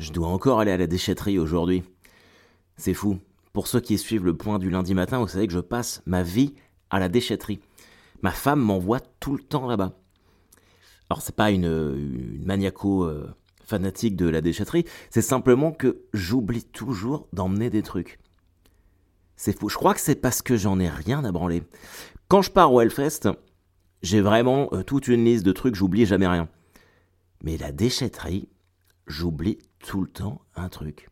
Je dois encore aller à la déchetterie aujourd'hui. C'est fou. Pour ceux qui suivent le point du lundi matin, vous savez que je passe ma vie à la déchetterie. Ma femme m'envoie tout le temps là-bas. Alors c'est pas une, maniaco euh, fanatique de la déchetterie, c'est simplement que j'oublie toujours d'emmener des trucs. C'est fou. Je crois que c'est parce que j'en ai rien à branler. Quand je pars au Hellfest, j'ai vraiment euh, toute une liste de trucs, j'oublie jamais rien. Mais la déchetterie, j'oublie tout le temps un truc.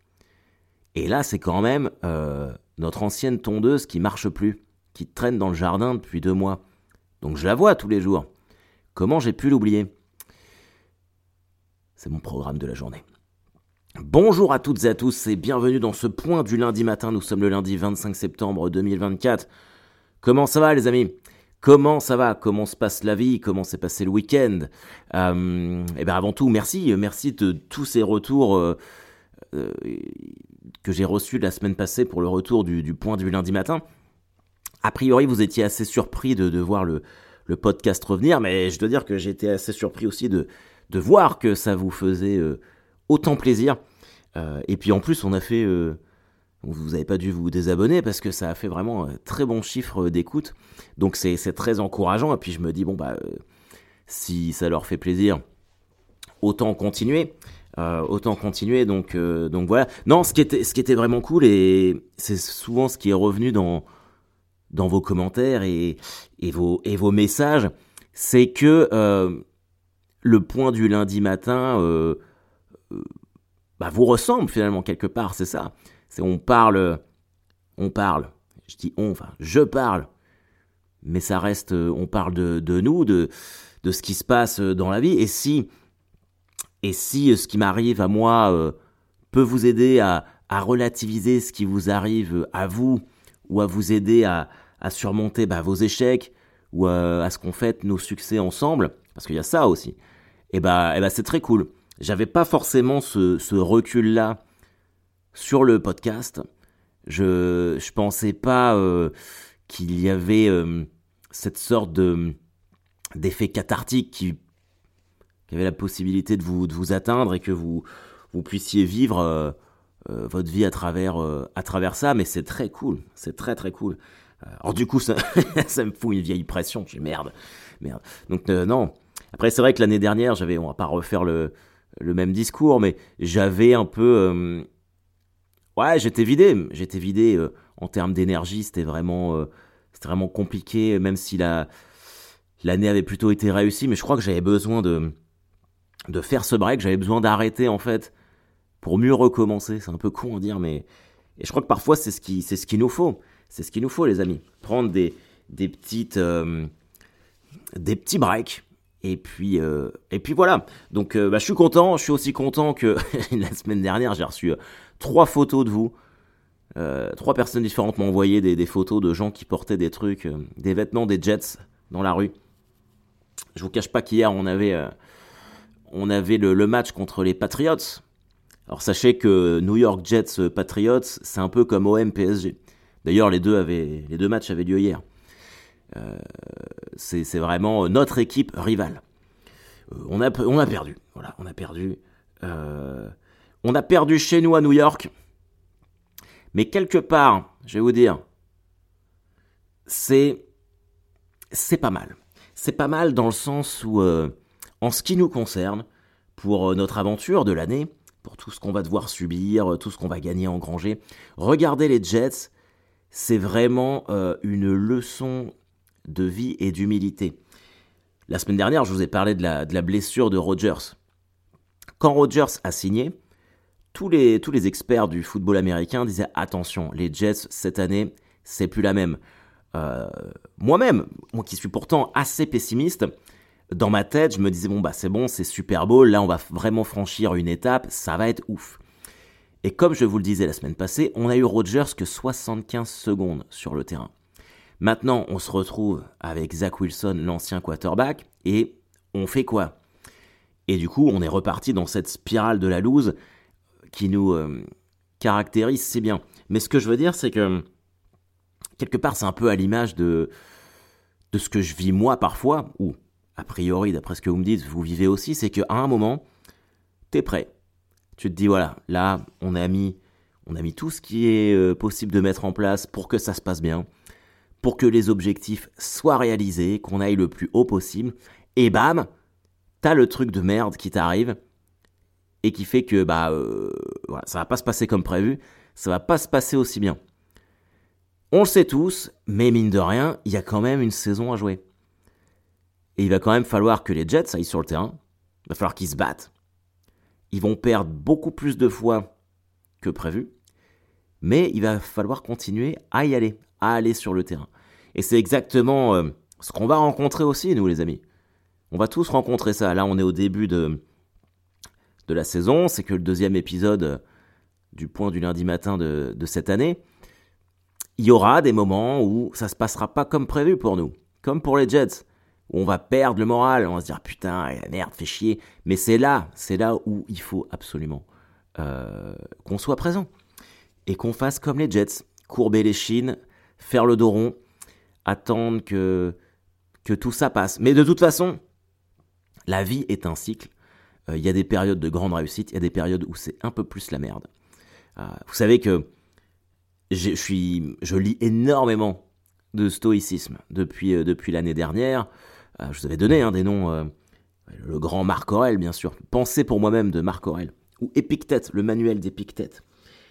Et là, c'est quand même euh, notre ancienne tondeuse qui marche plus, qui traîne dans le jardin depuis deux mois. Donc je la vois tous les jours. Comment j'ai pu l'oublier? C'est mon programme de la journée. Bonjour à toutes et à tous et bienvenue dans ce point du lundi matin. Nous sommes le lundi 25 septembre 2024. Comment ça va les amis? Comment ça va? Comment se passe la vie? Comment s'est passé le week-end? Euh, Eh bien avant tout, merci, merci de tous ces retours euh, euh, que j'ai reçus la semaine passée pour le retour du, point du lundi matin. A priori, vous étiez assez surpris de, voir le, podcast revenir, mais je dois dire que j'étais assez surpris aussi de voir que ça vous faisait autant plaisir. et puis en plus, on a fait vous n'avez pas dû vous désabonner parce que ça a fait vraiment un très bon chiffre d'écoute. Donc c'est très encourageant. Et puis je me dis, bon, bah, euh, si ça leur fait plaisir, autant continuer. Euh, autant continuer. Donc, euh, donc voilà. Non, ce qui, était, ce qui était vraiment cool, et c'est souvent ce qui est revenu dans, dans vos commentaires et, et, vos, et vos messages, c'est que le point du lundi matin bah, vous ressemble finalement quelque part, c'est ça. C'est on parle, on parle. Je dis on, enfin, je parle. Mais ça reste, on parle de, de nous, de, de ce qui se passe dans la vie. Et si, et si ce qui m'arrive à moi euh, peut vous aider à, à, relativiser ce qui vous arrive à vous, ou à vous aider à, à surmonter bah, vos échecs, ou à, ce qu'on fait nos succès ensemble, parce qu'il y a ça aussi, et bah, et bah c'est très cool. J'avais pas forcément ce, ce recul-là sur le podcast. Je je pensais pas euh, qu'il y avait euh, cette sorte de d'effet cathartique qui, qui, avait la possibilité de vous de vous atteindre et que vous vous puissiez vivre euh, votre vie à travers à travers ça. Mais c'est très cool, c'est très très cool. Alors du coup ça ça me fout une vieille pression. Je merde merde. Donc non. Après c'est vrai que l'année dernière j'avais on va pas refaire le le même discours, mais j'avais un peu ouais, j'étais vidé. J'étais vidé euh, en termes d'énergie. C'était vraiment, euh, vraiment compliqué, même si la l'année avait plutôt été réussie. Mais je crois que j'avais besoin de de faire ce break. J'avais besoin d'arrêter en fait pour mieux recommencer. C'est un peu con à dire, mais et je crois que parfois c'est ce ce qu'il nous faut. C'est ce qu'il nous faut, les amis. Prendre des des petites euh, des petits breaks. Et puis, et puis voilà. Donc, bah, je suis content. Je suis aussi content que la semaine dernière, j'ai reçu trois photos de vous. Euh, trois personnes différentes m'ont envoyé des, photos de gens qui portaient des trucs, euh, des vêtements des Jets dans la rue. Je vous cache pas qu'hier on avait, euh, on avait le, match contre les Patriots. Alors sachez que New York Jets Patriots, c'est un peu comme OM PSG. D'ailleurs les deux avaient, les deux matchs avaient lieu hier. C'est vraiment notre équipe rivale. on a, on a perdu. Voilà, on a perdu. On a perdu chez nous à New York. Mais quelque part, je vais vous dire, c'est c'est pas mal. C'est pas mal dans le sens où, euh, en ce qui nous concerne, pour euh, notre aventure de l'année, pour tout ce qu'on va devoir subir, tout ce qu'on va gagner en granger, regarder les Jets, c'est vraiment euh, une leçon de vie et d'humilité. La semaine dernière, je vous ai parlé de la, blessure de Rodgers. Quand Rodgers a signé, tous les, tous les experts du football américain disaient attention, les Jets cette année, c'est plus la même. Euh, moi-même, moi qui suis pourtant assez pessimiste, dans ma tête, je me disais bon bah c'est bon, c'est Super Bowl, là on va vraiment franchir une étape, ça va être ouf. Et comme je vous le disais la semaine passée, on a eu Rodgers que 75 secondes sur le terrain. Maintenant, on se retrouve avec Zach Wilson, l'ancien quarterback, et on fait quoi? Et du coup, on est reparti dans cette spirale de la loose qui nous euh, caractérise, c'est bien. Mais ce que je veux dire, c'est que quelque part, c'est un peu à l'image de, de ce que je vis moi parfois, ou a priori, d'après ce que vous me dites, vous vivez aussi, c'est qu'à un moment, t'es prêt. Tu te dis, voilà, là, on a mis, on a mis tout ce qui est euh, possible de mettre en place pour que ça se passe bien, pour que les objectifs soient réalisés, qu'on aille le plus haut possible, et bam, t'as le truc de merde qui t'arrive, et qui fait que, bah, euh, voilà, ça va pas se passer comme prévu, ça va pas se passer aussi bien. On le sait tous, mais mine de rien, il y a quand même une saison à jouer. Et il va quand même falloir que les Jets aillent sur le terrain. Il va falloir qu'ils se battent. Ils vont perdre beaucoup plus de fois que prévu. Mais il va falloir continuer à y aller, à aller sur le terrain. Et c'est exactement euh, ce qu'on va rencontrer aussi, nous les amis. On va tous rencontrer ça. Là, on est au début de, de la saison. C'est que le deuxième épisode euh, du point du lundi matin de, cette année. Il y aura des moments où ça se passera pas comme prévu pour nous. Comme pour les Jets où on va perdre le moral, on va se dire putain, merde, fait chier. Mais c'est là, c'est là où il faut absolument euh, qu'on soit présent et qu'on fasse comme les Jets, courber les chines, faire le dos rond, attendre que que tout ça passe. Mais de toute façon, la vie est un cycle. Euh, il y a des périodes de grande réussite, il y a des périodes où c'est un peu plus la merde. Euh, vous savez que je suis, je lis énormément de stoïcisme depuis, depuis l'année dernière. Euh, je vous avais donné hein, des noms. Euh, le grand Marc Aurel, bien sûr. Pensez pour moi-même de Marc Aurel. Ou Épictète, le manuel d'Épictète.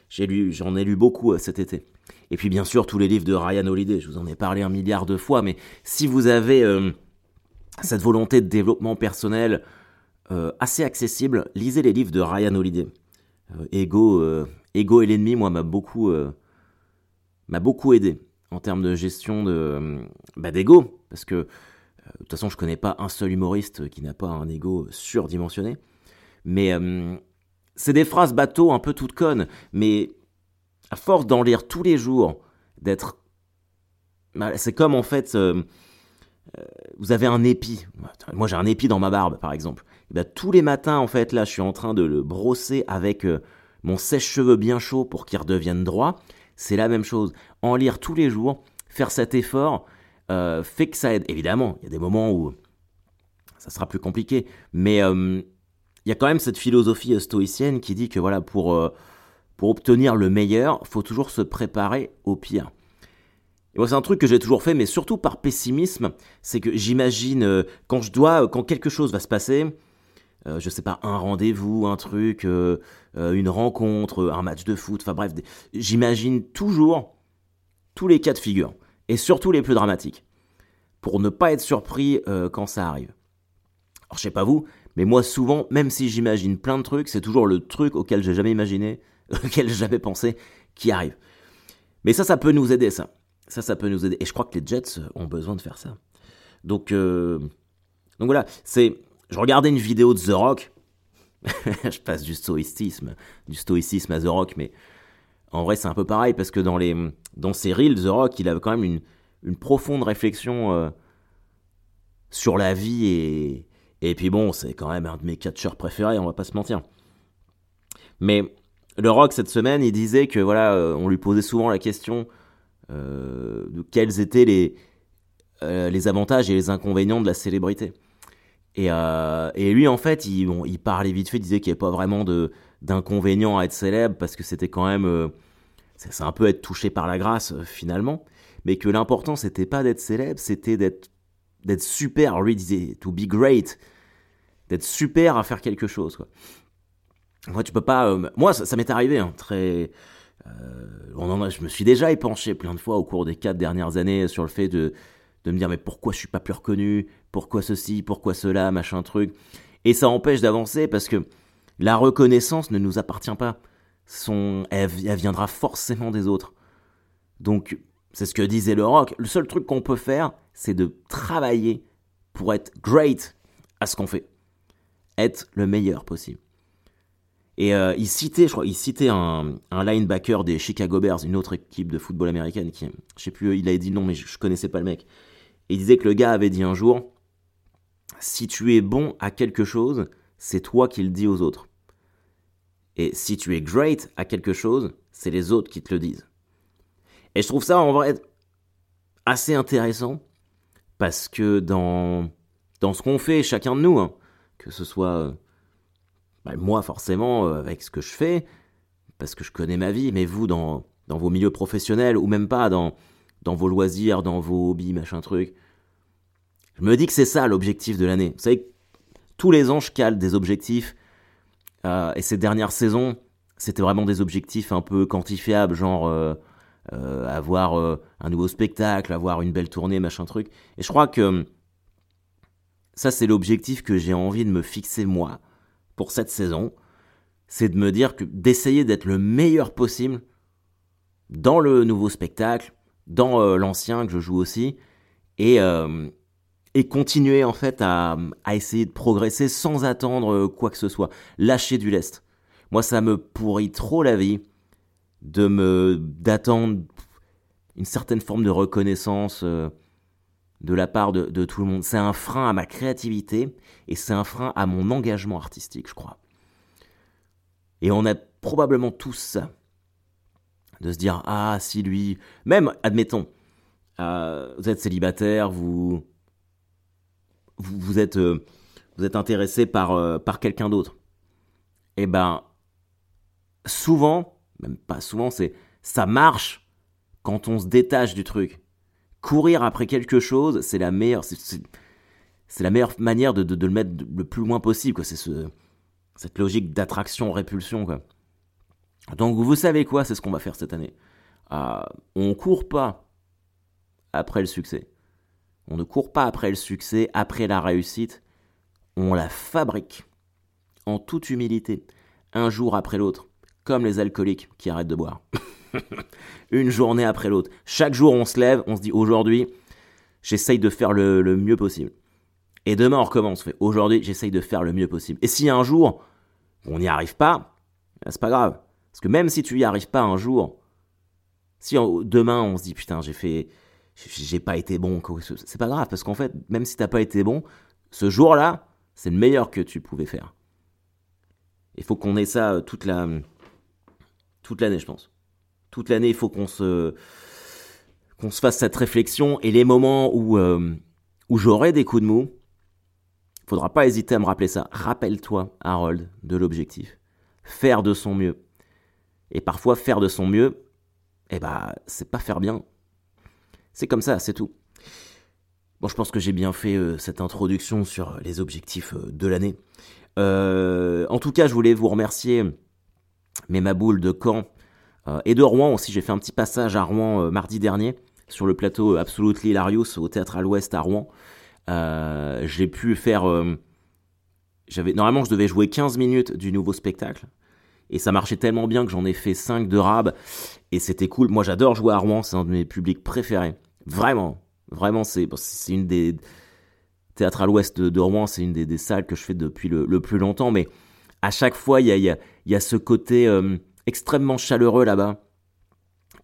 J'ai lu, j'en ai lu beaucoup euh, cet été. Et puis bien sûr tous les livres de Ryan Holiday. Je vous en ai parlé un milliard de fois, mais si vous avez cette volonté de développement personnel assez accessible, lisez les livres de Ryan Holiday. Ego, Ego et l'ennemi, moi, m'a beaucoup, m'a beaucoup aidé en termes de gestion de, bah, d'ego, parce que de toute façon, je connais pas un seul humoriste qui n'a pas un ego surdimensionné. Mais euh, c'est des phrases bateau un peu toutes connes. Mais à force d'en lire tous les jours, d'être. C'est comme en fait. Euh, euh, vous avez un épi. Moi, j'ai un épi dans ma barbe, par exemple. bah, tous les matins, en fait, là, je suis en train de le brosser avec mon sèche-cheveux bien chaud pour qu'il redevienne droit. C'est la même chose. En lire tous les jours, faire cet effort, euh, fait que ça aide. Évidemment, il y a des moments où ça sera plus compliqué, mais euh, il y a quand même cette philosophie euh, stoïcienne qui dit que voilà, pour, pour obtenir le meilleur, faut toujours se préparer au pire. Et moi, c'est un truc que j'ai toujours fait, mais surtout par pessimisme, c'est que j'imagine quand je dois, quand quelque chose va se passer, je sais pas, un rendez-vous, un truc, une rencontre, un match de foot, enfin bref, j'imagine toujours tous les cas de figure et surtout les plus dramatiques, pour ne pas être surpris euh, quand ça arrive. Alors je sais pas vous, mais moi souvent, même si j'imagine plein de trucs, c'est toujours le truc auquel j'ai jamais imaginé, auquel j'ai jamais pensé, qui arrive. Mais ça, ça peut nous aider, ça. Ça, ça peut nous aider. Et je crois que les Jets ont besoin de faire ça. Donc, euh... donc voilà, c'est. Je regardais une vidéo de The Rock. je passe du stoïcisme, du stoïcisme à The Rock, mais en vrai, c'est un peu pareil parce que dans, les, dans ses reels, The Rock, il a quand même une, une profonde réflexion euh, sur la vie et, et puis bon, c'est quand même un de mes catcheurs préférés, on va pas se mentir. Mais The Rock, cette semaine, il disait que voilà, euh, on lui posait souvent la question euh, de quels étaient les, les avantages et les inconvénients de la célébrité. Et, lui, en fait, il, il parlait vite fait, il disait qu'il n'y avait pas vraiment de d'inconvénients à être célèbre parce que c'était quand même euh, c'est un peu être touché par la grâce euh, finalement mais que l'important c'était pas d'être célèbre c'était d'être super lui disait to be great d'être super à faire quelque chose quoi moi tu peux pas euh, moi ça, m'est arrivé hein, très a, je me suis déjà épanché plein de fois au cours des quatre dernières années sur le fait de de me dire mais pourquoi je suis pas plus reconnu? Pourquoi ceci? Pourquoi cela? Machin truc et ça empêche d'avancer parce que la reconnaissance ne nous appartient pas. Son, elle, viendra forcément des autres. Donc, c'est ce que disait le rock. Le seul truc qu'on peut faire, c'est de travailler pour être great à ce qu'on fait. Être le meilleur possible. Et euh, il citait, je crois, il citait un, linebacker des Chicago Bears, une autre équipe de football américaine qui, je sais plus, il avait dit nom, mais je, je connaissais pas le mec. Il disait que le gars avait dit un jour, si tu es bon à quelque chose, c'est toi qui le dis aux autres. Et si tu es great à quelque chose, c'est les autres qui te le disent. Et je trouve ça en vrai assez intéressant parce que dans, dans ce qu'on fait, chacun de nous, hein, que ce soit Bah, moi, forcément, avec ce que je fais, parce que je connais ma vie, mais vous, dans, dans vos milieux professionnels, ou même pas, dans, dans vos loisirs, dans vos hobbies, machin truc, je me dis que c'est ça l'objectif de l'année. Vous savez, tous les ans, je cale des objectifs, et ces dernières saisons, c'était vraiment des objectifs un peu quantifiables, genre euh, euh, avoir euh, un nouveau spectacle, avoir une belle tournée, machin truc. Et je crois que ça, c'est l'objectif que j'ai envie de me fixer moi pour cette saison. C'est de me dire que d'essayer d'être le meilleur possible dans le nouveau spectacle, dans l'ancien que je joue aussi, et, et continuer en fait à, essayer de progresser sans attendre quoi que ce soit, lâcher du lest. Moi, ça me pourrit trop la vie de me d'attendre une certaine forme de reconnaissance euh, de la part de, tout le monde. C'est un frein à ma créativité et c'est un frein à mon engagement artistique, je crois. Et on a probablement tous ça. De se dire, ah, si lui, même, admettons, euh, vous êtes célibataire, vous, vous, êtes, euh, vous êtes intéressé par, par quelqu'un d'autre. Eh ben, souvent, même pas souvent, c'est ça marche quand on se détache du truc. Courir après quelque chose, c'est la meilleure, manière de, le mettre le plus loin possible. C'est ce, cette logique d'attraction-répulsion. Donc vous savez quoi, c'est ce qu'on va faire cette année. Euh, on court pas après le succès. On ne court pas après le succès, après la réussite. On la fabrique en toute humilité, un jour après l'autre comme les alcooliques qui arrêtent de boire. Une journée après l'autre. Chaque jour, on se lève, on se dit aujourd'hui, j'essaye de faire le, mieux possible. Et demain, on recommence. Aujourd'hui, j'essaye de faire le mieux possible. Et si un jour, on n'y arrive pas, ben, c'est pas grave. Parce que même si tu y arrives pas un jour, si demain, on se dit putain, j'ai fait, j'ai pas été bon, c'est pas grave. Parce qu'en fait, même si t'as pas été bon, ce jour-là, c'est le meilleur que tu pouvais faire. Il faut qu'on ait ça euh, toute toute l'année, je pense. Toute l'année, il faut qu'on se qu'on se fasse cette réflexion et les moments où euh, où j'aurai des coups de mou, faudra pas hésiter à me rappeler ça. Rappelle-toi, Harold, de l'objectif. Faire de son mieux. Et parfois, faire de son mieux, eh ben, c'est pas faire bien. C'est comme ça, c'est tout. Bon, je pense que j'ai bien fait euh, cette introduction sur les objectifs euh, de l'année. en tout cas, je voulais vous remercier mais ma boule de Caen et de Rouen aussi. J'ai fait un petit passage à Rouen euh, mardi dernier sur le plateau euh, Absolutely Hilarious au théâtre à l'Ouest à Rouen. j'ai pu faire. j'avais normalement je devais jouer 15 minutes du nouveau spectacle et ça marchait tellement bien que j'en ai fait 5 de rab et c'était cool. Moi j'adore jouer à Rouen, c'est un de mes publics préférés. Vraiment, vraiment c'est c'est une des théâtres à l'Ouest de, Rouen, c'est une des, salles que je fais depuis le plus longtemps, mais à chaque fois, il y a, ce côté euh, extrêmement chaleureux là-bas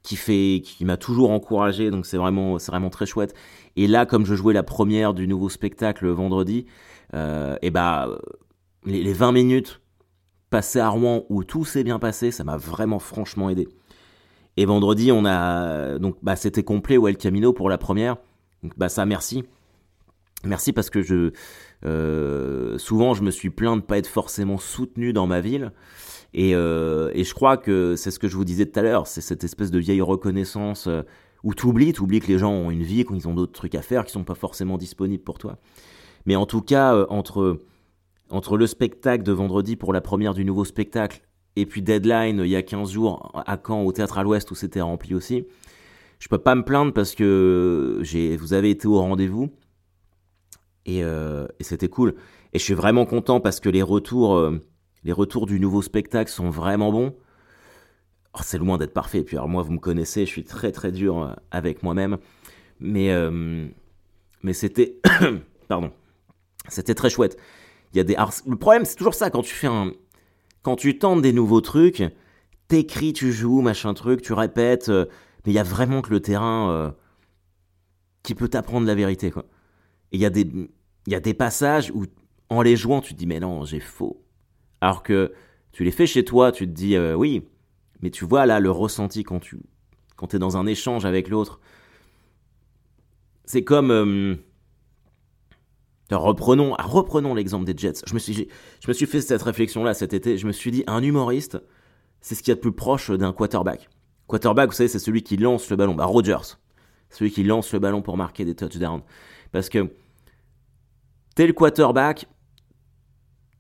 qui fait qui m'a toujours encouragé donc c'est vraiment c'est vraiment très chouette. Et là comme je jouais la première du nouveau spectacle vendredi euh, et bah les, 20 minutes passées à Rouen où tout s'est bien passé ça m'a vraiment franchement aidé. Et vendredi on a donc bah c'était complet ou El Camino pour la première. Donc bah ça merci. Merci parce que je euh, souvent, je me suis plaint de pas être forcément soutenu dans ma ville. Et, euh, et je crois que c'est ce que je vous disais tout à l'heure, c'est cette espèce de vieille reconnaissance euh, où tu oublies, tu oublies que les gens ont une vie, qu'ils ont d'autres trucs à faire, qui sont pas forcément disponibles pour toi. Mais en tout cas, euh, entre, entre le spectacle de vendredi pour la première du nouveau spectacle et puis Deadline il y a 15 jours à Caen au Théâtre à l'Ouest où c'était rempli aussi, je peux pas me plaindre parce que j'ai, vous avez été au rendez-vous. Euh, et, c'était cool. Et je suis vraiment content parce que les retours, euh, les retours du nouveau spectacle sont vraiment bons. Oh, c'est loin d'être parfait. Puis alors moi, vous me connaissez, je suis très très dur euh, avec moi-même. Mais mais c'était, pardon, c'était très chouette. Il y a des, le problème c'est toujours ça quand tu fais un, quand tu tentes des nouveaux trucs, t'écris, tu joues, machin truc, tu répètes, mais il y a vraiment que le terrain qui peut t'apprendre la vérité il y, a des, y a des passages où, en les jouant, tu te dis, mais non, j'ai faux. Alors que tu les fais chez toi, tu te dis, euh, oui, mais tu vois là le ressenti quand tu quand es dans un échange avec l'autre. C'est comme. Euh, Reprenons, reprenons l'exemple des Jets. Je me, suis, je me suis fait cette réflexion-là cet été. Je me suis dit, un humoriste, c'est ce qu'il y a de plus proche d'un quarterback. Quarterback, vous savez, c'est celui qui lance le ballon. Bah, Rogers, celui qui lance le ballon pour marquer des touchdowns. Parce que t'es le quarterback,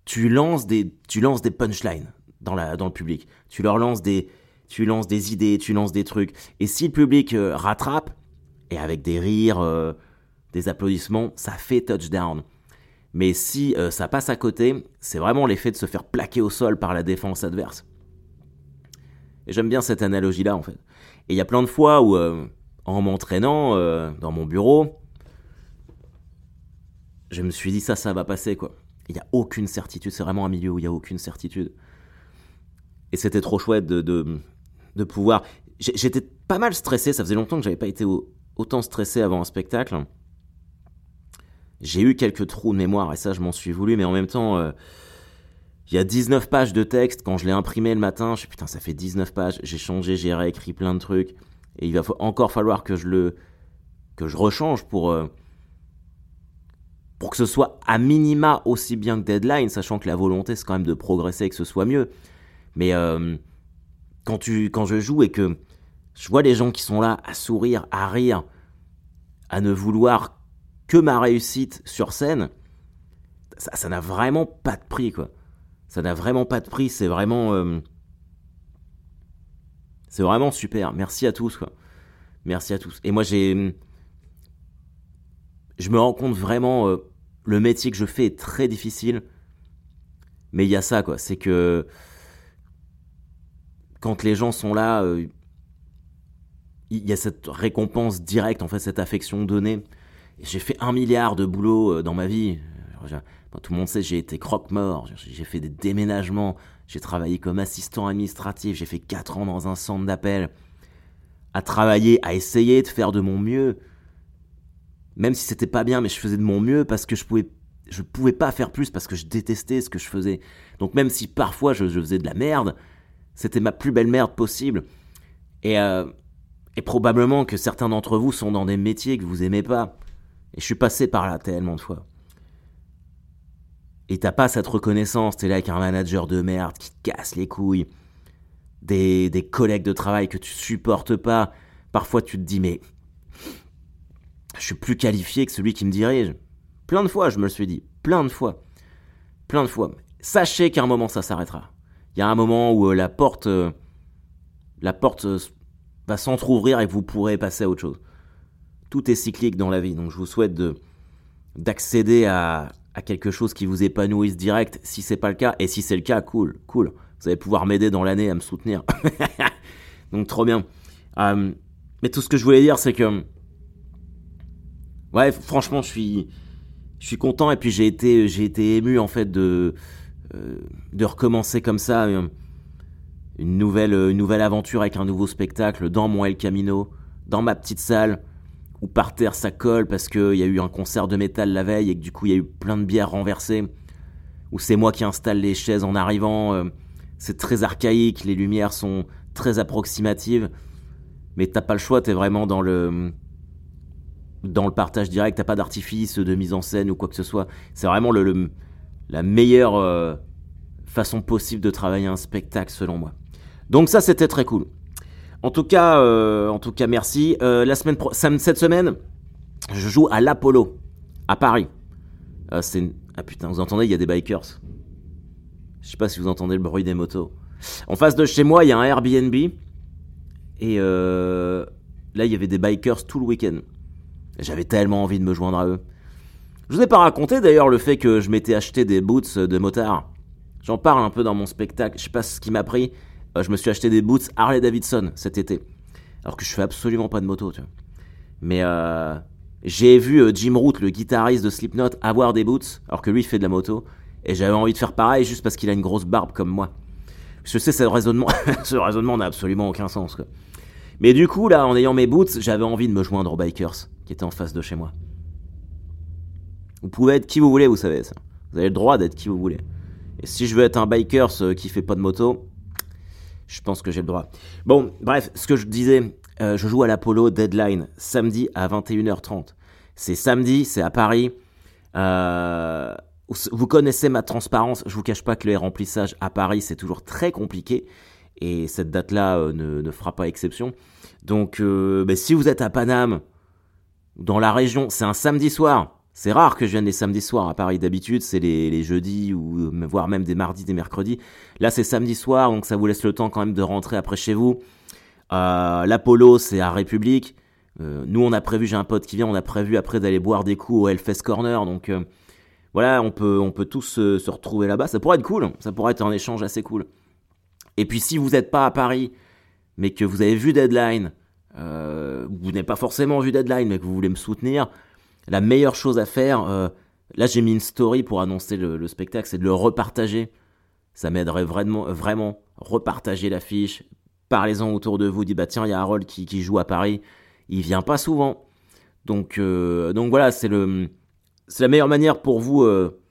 tu lances des, tu lances des punchlines dans, la, dans le public. Tu leur lances des, tu lances des idées, tu lances des trucs. Et si le public euh, rattrape, et avec des rires, euh, des applaudissements, ça fait touchdown. Mais si euh, ça passe à côté, c'est vraiment l'effet de se faire plaquer au sol par la défense adverse. Et j'aime bien cette analogie-là, en fait. Et il y a plein de fois où, en m'entraînant dans mon bureau, je me suis dit ça, ça va passer, quoi. Il n'y a aucune certitude, c'est vraiment un milieu où il n'y a aucune certitude. Et c'était trop chouette de, de, pouvoir... J'étais pas mal stressé, ça faisait longtemps que j'avais pas été autant stressé avant un spectacle. J'ai eu quelques trous de mémoire, et ça je m'en suis voulu, mais en même temps... Euh, il y a 19 pages de texte, quand je l'ai imprimé le matin, je suis putain ça fait 19 pages, j'ai changé, j'ai réécrit plein de trucs, et il va encore falloir que je le... que je rechange pour... Euh, pour que ce soit à minima aussi bien que Deadline, sachant que la volonté c'est quand même de progresser et que ce soit mieux. Mais euh, quand, tu, quand je joue et que je vois les gens qui sont là à sourire, à rire, à ne vouloir que ma réussite sur scène, ça n'a vraiment pas de prix, quoi. Ça n'a vraiment pas de prix, c'est vraiment... Euh, c'est vraiment super. Merci à tous, quoi. Merci à tous. Et moi, j'ai... Je me rends compte vraiment... Euh, le métier que je fais est très difficile. Mais il y a ça, quoi. C'est que quand les gens sont là, euh, il y a cette récompense directe, en fait, cette affection donnée. J'ai fait un milliard de boulot euh, dans ma vie. tout le monde sait, j'ai été croque-mort. J'ai fait des déménagements. J'ai travaillé comme assistant administratif. J'ai fait 4 ans dans un centre d'appel. À travailler, à essayer de faire de mon mieux même si c'était pas bien, mais je faisais de mon mieux parce que je pouvais, je pouvais pas faire plus parce que je détestais ce que je faisais. Donc même si parfois je, faisais de la merde, c'était ma plus belle merde possible. Et, euh, et probablement que certains d'entre vous sont dans des métiers que vous aimez pas. Et je suis passé par là tellement de fois. Et t'as pas cette reconnaissance, t'es là avec un manager de merde qui te casse les couilles, des, des collègues de travail que tu supportes pas. Parfois tu te dis mais je suis plus qualifié que celui qui me dirige. Plein de fois, je me le suis dit. Plein de fois. Plein de fois. Sachez qu'à un moment, ça s'arrêtera. Il y a un moment où euh, la porte, euh, la porte euh, va s'entr'ouvrir et vous pourrez passer à autre chose. Tout est cyclique dans la vie, donc je vous souhaite de d'accéder à, à quelque chose qui vous épanouisse direct. Si c'est pas le cas, et si c'est le cas, cool, cool. Vous allez pouvoir m'aider dans l'année à me soutenir. donc trop bien. mais tout ce que je voulais dire, c'est que ouais, franchement, je suis, je suis content et puis j'ai été, j'ai été ému en fait de, euh, de recommencer comme ça euh, une nouvelle, une nouvelle aventure avec un nouveau spectacle dans mon El Camino, dans ma petite salle où par terre ça colle parce qu'il y a eu un concert de métal la veille et que du coup il y a eu plein de bières renversées, où c'est moi qui installe les chaises en arrivant, euh, c'est très archaïque, les lumières sont très approximatives, mais t'as pas le choix, t'es vraiment dans le dans le partage direct, t'as pas d'artifice de mise en scène ou quoi que ce soit. C'est vraiment le, la meilleure euh, façon possible de travailler un spectacle selon moi. Donc ça c'était très cool. En tout cas, euh, en tout cas merci. Euh, la semaine cette semaine, je joue à l'Apollo à Paris. c'est ah putain, vous entendez, il y a des bikers. Je sais pas si vous entendez le bruit des motos. En face de chez moi, il y a un Airbnb et là il y avait des bikers tout le week-end. J'avais tellement envie de me joindre à eux. Je vous ai pas raconté d'ailleurs le fait que je m'étais acheté des boots de motard. J'en parle un peu dans mon spectacle. Je sais pas ce qui m'a pris. Euh, je me suis acheté des boots Harley Davidson cet été. Alors que je fais absolument pas de moto. Mais euh, j'ai vu euh, Jim Root, le guitariste de Slipknot, avoir des boots, alors que lui il fait de la moto. Et j'avais envie de faire pareil juste parce qu'il a une grosse barbe comme moi. Je sais, ce raisonnement, ce raisonnement n'a absolument aucun sens. Mais du coup, là, en ayant mes boots, j'avais envie de me joindre aux bikers qui étaient en face de chez moi. Vous pouvez être qui vous voulez, vous savez ça. Vous avez le droit d'être qui vous voulez. Et si je veux être un biker qui fait pas de moto, je pense que j'ai le droit. Bon, bref, ce que je disais, euh, je joue à l'Apollo Deadline samedi à 21h30. C'est samedi, c'est à Paris. Euh, vous connaissez ma transparence, je vous cache pas que le remplissage à Paris c'est toujours très compliqué et cette date-là euh, ne, fera pas exception. Donc ben, si vous êtes à Paname, dans la région, c'est un samedi soir. C'est rare que je vienne les samedis soirs à Paris. D'habitude, c'est les, jeudis ou voire même des mardis, des mercredis. Là, c'est samedi soir, donc ça vous laisse le temps quand même de rentrer après chez vous. Euh, L'Apollo, c'est à République. Euh, nous, on a prévu, j'ai un pote qui vient, on a prévu après d'aller boire des coups au Hellfest Corner. Donc euh, voilà, on peut, on peut tous se, retrouver là-bas. Ça pourrait être cool. Ça pourrait être un échange assez cool. Et puis, si vous n'êtes pas à Paris, mais que vous avez vu Deadline, vous n'avez pas forcément vu Deadline, mais que vous voulez me soutenir, la meilleure chose à faire, euh, là j'ai mis une story pour annoncer le, spectacle, c'est de le repartager. Ça m'aiderait vraiment, vraiment. Repartager l'affiche, parlez-en autour de vous, dites bah tiens, il y a Harold qui, qui, joue à Paris, il vient pas souvent. Donc, euh, donc voilà, c'est c'est la meilleure manière pour vous euh,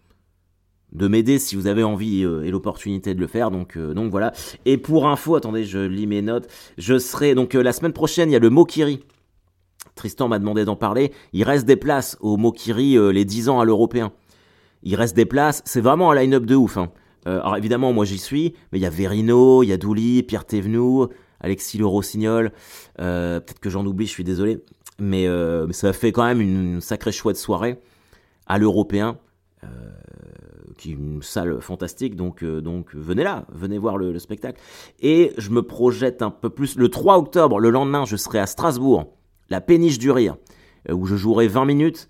de m'aider si vous avez envie et l'opportunité de le faire. Donc, donc voilà. Et pour info, attendez, je lis mes notes. Je serai donc la semaine prochaine, il y a le Mokiri Tristan m'a demandé d'en parler. Il reste des places au Mokiri euh, les 10 ans à l'européen. Il reste des places. C'est vraiment un line-up de ouf. Hein. Euh, alors évidemment, moi j'y suis, mais il y a Verino, il y a Douli, Pierre Thévenoud, Alexis Le Rossignol. Euh, peut-être que j'en oublie, je suis désolé. Mais, ça fait quand même une, sacrée chouette soirée à l'européen. Qui est une salle fantastique, donc, donc venez là, venez voir le, le, spectacle. Et je me projette un peu plus. Le 3 octobre, le lendemain, je serai à Strasbourg la péniche du rire, euh, où je jouerai 20 minutes.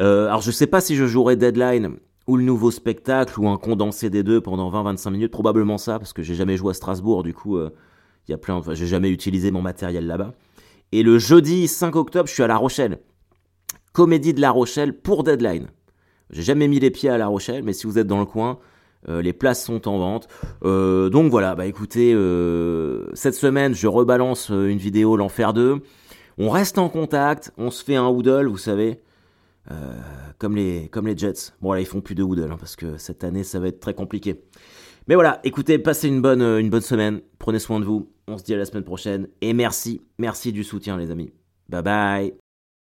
Euh, alors je sais pas si je jouerai Deadline ou le nouveau spectacle ou un condensé des deux pendant 20-25 minutes, probablement ça, parce que j'ai jamais joué à Strasbourg, du coup, euh, il y a plein, j'ai jamais utilisé mon matériel là-bas. Et le jeudi 5 octobre, je suis à La Rochelle. Comédie de La Rochelle pour Deadline. J'ai jamais mis les pieds à La Rochelle, mais si vous êtes dans le coin, les places sont en vente. donc voilà, bah écoutez, cette semaine, je rebalance une vidéo L'Enfer 2. On reste en contact, on se fait un hoodle, vous savez, euh, comme, les, comme les Jets. Bon, là, ils font plus de hoodle, hein, parce que cette année, ça va être très compliqué. Mais voilà, écoutez, passez une bonne, une bonne semaine, prenez soin de vous, on se dit à la semaine prochaine, et merci, merci du soutien, les amis. Bye bye